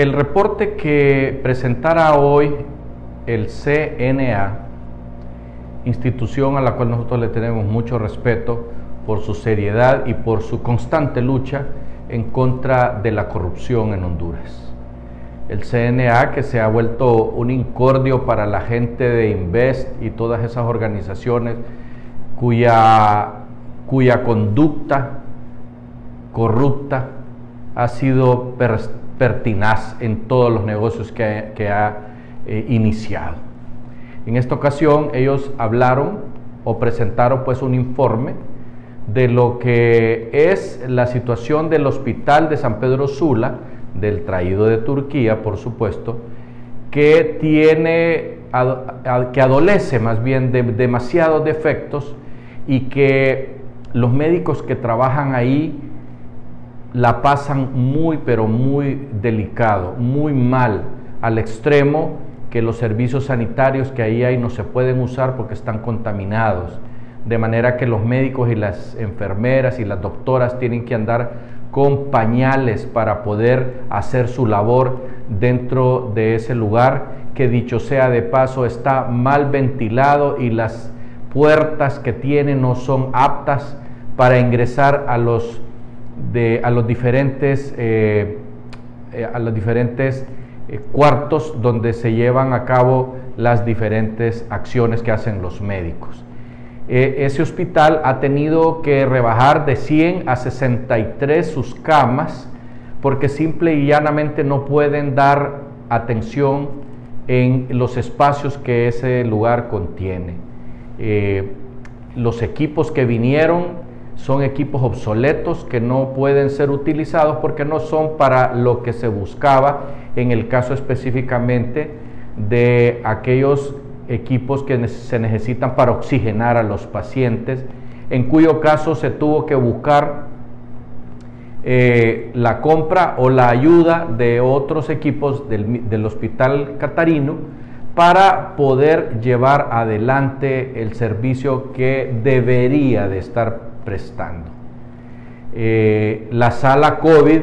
El reporte que presentará hoy el CNA, institución a la cual nosotros le tenemos mucho respeto por su seriedad y por su constante lucha en contra de la corrupción en Honduras. El CNA que se ha vuelto un incordio para la gente de Invest y todas esas organizaciones cuya, cuya conducta corrupta ha sido pertinaz en todos los negocios que, ha eh, iniciado. En esta ocasión ellos hablaron o presentaron pues un informe de lo que es la situación del hospital de San Pedro Sula, del traído de Turquía, por supuesto, que tiene, que adolece más bien de demasiados defectos y que los médicos que trabajan ahí la pasan muy, pero muy delicado, muy mal, al extremo que los servicios sanitarios que ahí hay no se pueden usar porque están contaminados. De manera que los médicos y las enfermeras y las doctoras tienen que andar con pañales para poder hacer su labor dentro de ese lugar que dicho sea de paso está mal ventilado y las puertas que tiene no son aptas para ingresar a los de, a los diferentes, eh, eh, a los diferentes eh, cuartos donde se llevan a cabo las diferentes acciones que hacen los médicos. ese hospital ha tenido que rebajar de 100 a 63 sus camas porque simple y llanamente no pueden dar atención en los espacios que ese lugar contiene. los equipos que vinieron son equipos obsoletos que no pueden ser utilizados porque no son para lo que se buscaba en el caso específicamente de aquellos equipos que se necesitan para oxigenar a los pacientes, en cuyo caso se tuvo que buscar eh, la compra o la ayuda de otros equipos del, del hospital catarino para poder llevar adelante el servicio que debería de estar prestando. Eh, la sala COVID,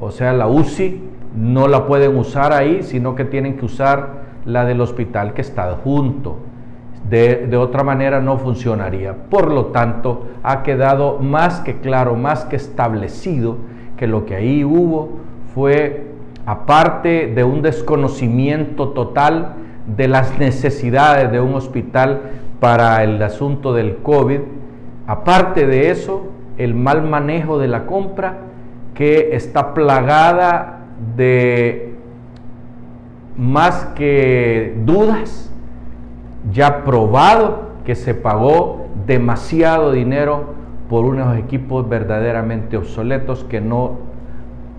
o sea, la UCI, no la pueden usar ahí, sino que tienen que usar la del hospital que está junto. De, de, otra manera no funcionaría. Por lo tanto, ha quedado más que claro, más que establecido que lo que ahí hubo fue, aparte de un desconocimiento total de las necesidades de un hospital para el asunto del COVID, Aparte de eso, el mal manejo de la compra que está plagada de más que dudas, ya probado que se pagó demasiado dinero por unos equipos verdaderamente obsoletos que no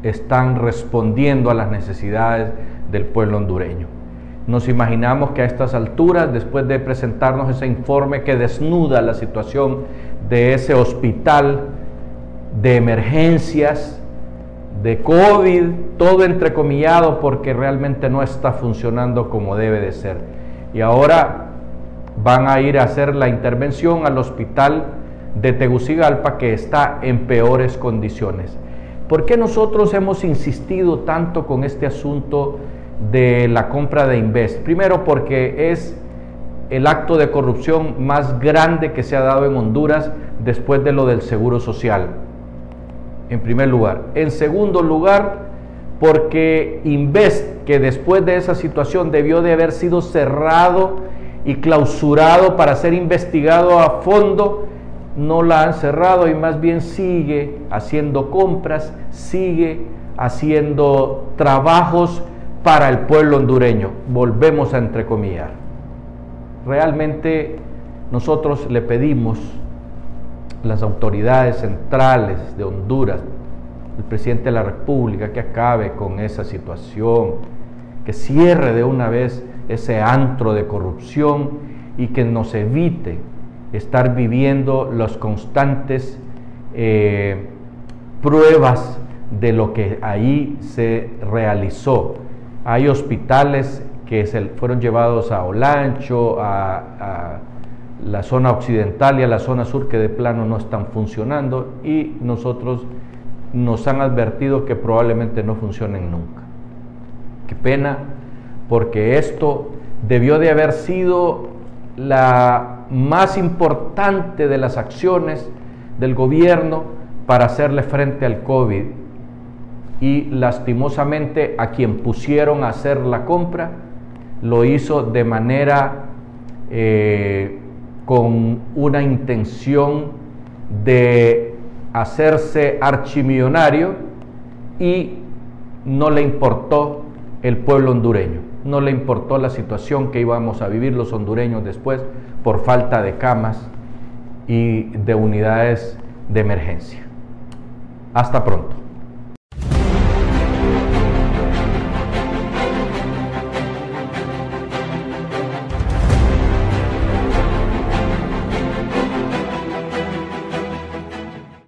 están respondiendo a las necesidades del pueblo hondureño. Nos imaginamos que a estas alturas, después de presentarnos ese informe que desnuda la situación de ese hospital de emergencias, de COVID, todo entrecomillado porque realmente no está funcionando como debe de ser. Y ahora van a ir a hacer la intervención al hospital de Tegucigalpa que está en peores condiciones. ¿Por qué nosotros hemos insistido tanto con este asunto de la compra de Invest? Primero porque es el acto de corrupción más grande que se ha dado en Honduras después de lo del Seguro Social, en primer lugar. En segundo lugar, porque Invest, que después de esa situación debió de haber sido cerrado y clausurado para ser investigado a fondo, no la han cerrado y más bien sigue haciendo compras, sigue haciendo trabajos para el pueblo hondureño. Volvemos a entrecomillar realmente nosotros le pedimos a las autoridades centrales de Honduras, el presidente de la República, que acabe con esa situación, que cierre de una vez ese antro de corrupción y que nos evite estar viviendo las constantes eh, pruebas de lo que ahí se realizó. Hay hospitales que fueron llevados a Olancho, a, la zona occidental y a la zona sur que de plano no están funcionando y nosotros nos han advertido que probablemente no funcionen nunca. Qué pena, porque esto debió de haber sido la más importante de las acciones del gobierno para hacerle frente al COVID. Y lastimosamente a quien pusieron a hacer la compra lo hizo de manera eh, con una intención de hacerse archimillonario y no le importó el pueblo hondureño, no le importó la situación que íbamos a vivir los hondureños después por falta de camas y de unidades de emergencia. Hasta pronto.